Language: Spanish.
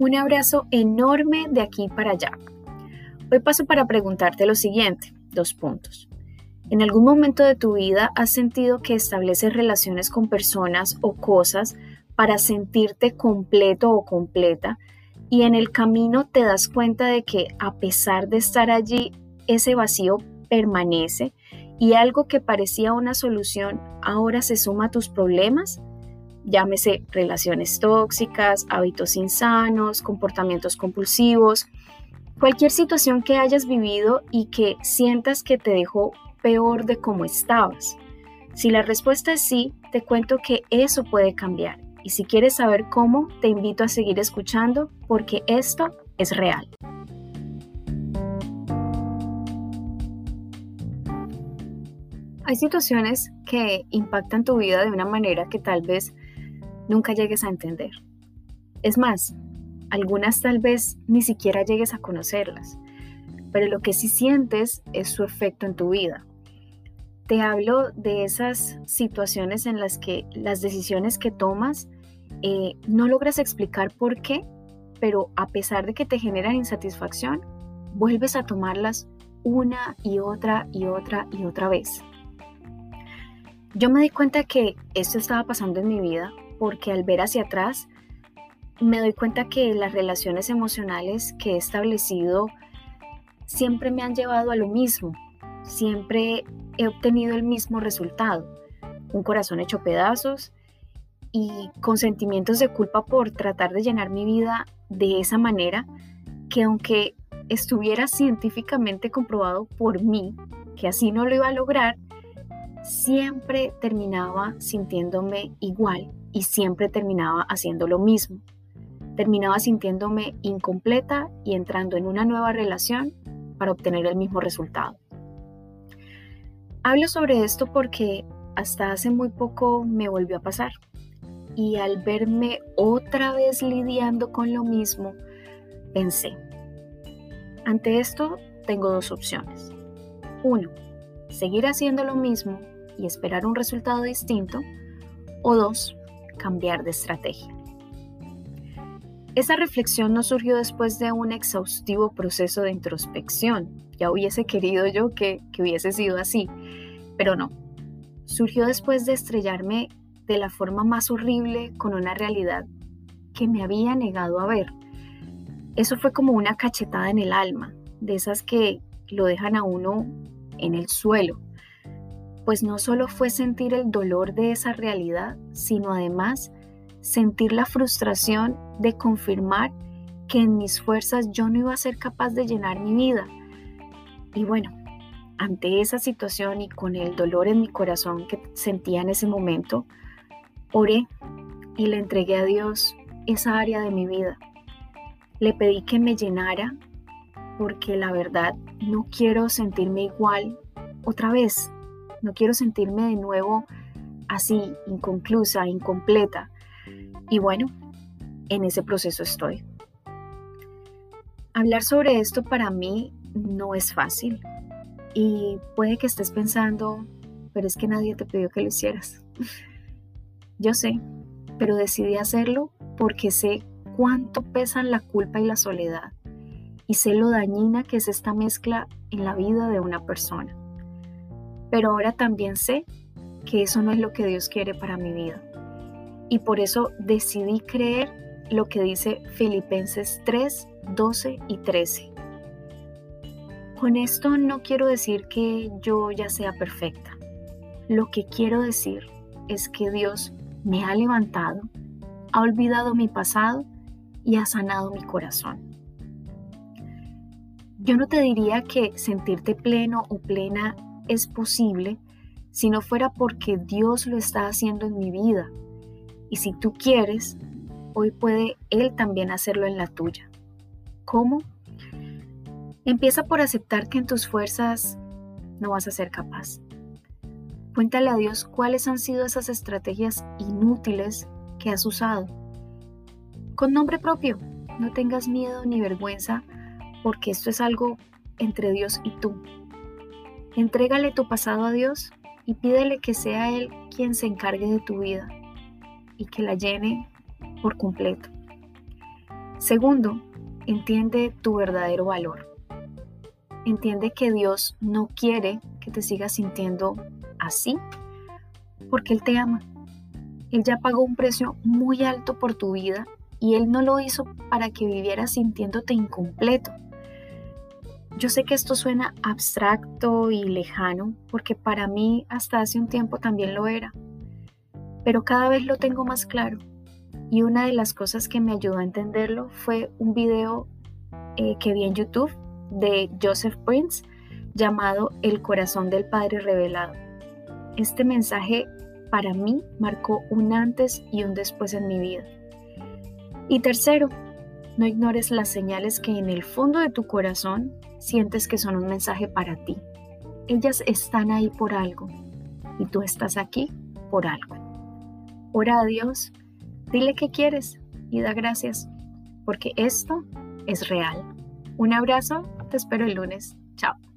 Un abrazo enorme de aquí para allá. Hoy paso para preguntarte lo siguiente, dos puntos. ¿En algún momento de tu vida has sentido que estableces relaciones con personas o cosas para sentirte completo o completa y en el camino te das cuenta de que a pesar de estar allí, ese vacío permanece y algo que parecía una solución ahora se suma a tus problemas? Llámese relaciones tóxicas, hábitos insanos, comportamientos compulsivos, cualquier situación que hayas vivido y que sientas que te dejó peor de cómo estabas. Si la respuesta es sí, te cuento que eso puede cambiar. Y si quieres saber cómo, te invito a seguir escuchando porque esto es real. Hay situaciones que impactan tu vida de una manera que tal vez nunca llegues a entender. Es más, algunas tal vez ni siquiera llegues a conocerlas, pero lo que sí sientes es su efecto en tu vida. Te hablo de esas situaciones en las que las decisiones que tomas eh, no logras explicar por qué, pero a pesar de que te generan insatisfacción, vuelves a tomarlas una y otra y otra y otra vez. Yo me di cuenta que esto estaba pasando en mi vida porque al ver hacia atrás me doy cuenta que las relaciones emocionales que he establecido siempre me han llevado a lo mismo, siempre he obtenido el mismo resultado, un corazón hecho pedazos y con sentimientos de culpa por tratar de llenar mi vida de esa manera que aunque estuviera científicamente comprobado por mí que así no lo iba a lograr, siempre terminaba sintiéndome igual y siempre terminaba haciendo lo mismo. Terminaba sintiéndome incompleta y entrando en una nueva relación para obtener el mismo resultado. Hablo sobre esto porque hasta hace muy poco me volvió a pasar y al verme otra vez lidiando con lo mismo, pensé, ante esto tengo dos opciones. Uno, seguir haciendo lo mismo y esperar un resultado distinto. O dos, cambiar de estrategia. Esa reflexión no surgió después de un exhaustivo proceso de introspección. Ya hubiese querido yo que, que hubiese sido así, pero no. Surgió después de estrellarme de la forma más horrible con una realidad que me había negado a ver. Eso fue como una cachetada en el alma, de esas que lo dejan a uno en el suelo. Pues no solo fue sentir el dolor de esa realidad, sino además sentir la frustración de confirmar que en mis fuerzas yo no iba a ser capaz de llenar mi vida. Y bueno, ante esa situación y con el dolor en mi corazón que sentía en ese momento, oré y le entregué a Dios esa área de mi vida. Le pedí que me llenara porque la verdad no quiero sentirme igual otra vez. No quiero sentirme de nuevo así, inconclusa, incompleta. Y bueno, en ese proceso estoy. Hablar sobre esto para mí no es fácil. Y puede que estés pensando, pero es que nadie te pidió que lo hicieras. Yo sé, pero decidí hacerlo porque sé cuánto pesan la culpa y la soledad. Y sé lo dañina que es esta mezcla en la vida de una persona. Pero ahora también sé que eso no es lo que Dios quiere para mi vida y por eso decidí creer lo que dice Filipenses 3, 12 y 13. Con esto no quiero decir que yo ya sea perfecta. Lo que quiero decir es que Dios me ha levantado, ha olvidado mi pasado y ha sanado mi corazón. Yo no te diría que sentirte pleno o plena es posible si no fuera porque Dios lo está haciendo en mi vida y si tú quieres, hoy puede Él también hacerlo en la tuya. ¿Cómo? Empieza por aceptar que en tus fuerzas no vas a ser capaz. Cuéntale a Dios cuáles han sido esas estrategias inútiles que has usado. Con nombre propio, no tengas miedo ni vergüenza porque esto es algo entre Dios y tú. Entrégale tu pasado a Dios y pídele que sea Él quien se encargue de tu vida y que la llene por completo. Segundo, entiende tu verdadero valor. Entiende que Dios no quiere que te sigas sintiendo así porque Él te ama. Él ya pagó un precio muy alto por tu vida y Él no lo hizo para que vivieras sintiéndote incompleto. Yo sé que esto suena abstracto y lejano porque para mí hasta hace un tiempo también lo era, pero cada vez lo tengo más claro. Y una de las cosas que me ayudó a entenderlo fue un video eh, que vi en YouTube de Joseph Prince llamado El corazón del Padre revelado. Este mensaje para mí marcó un antes y un después en mi vida. Y tercero, no ignores las señales que en el fondo de tu corazón sientes que son un mensaje para ti. Ellas están ahí por algo y tú estás aquí por algo. Ora a Dios, dile qué quieres y da gracias, porque esto es real. Un abrazo, te espero el lunes. Chao.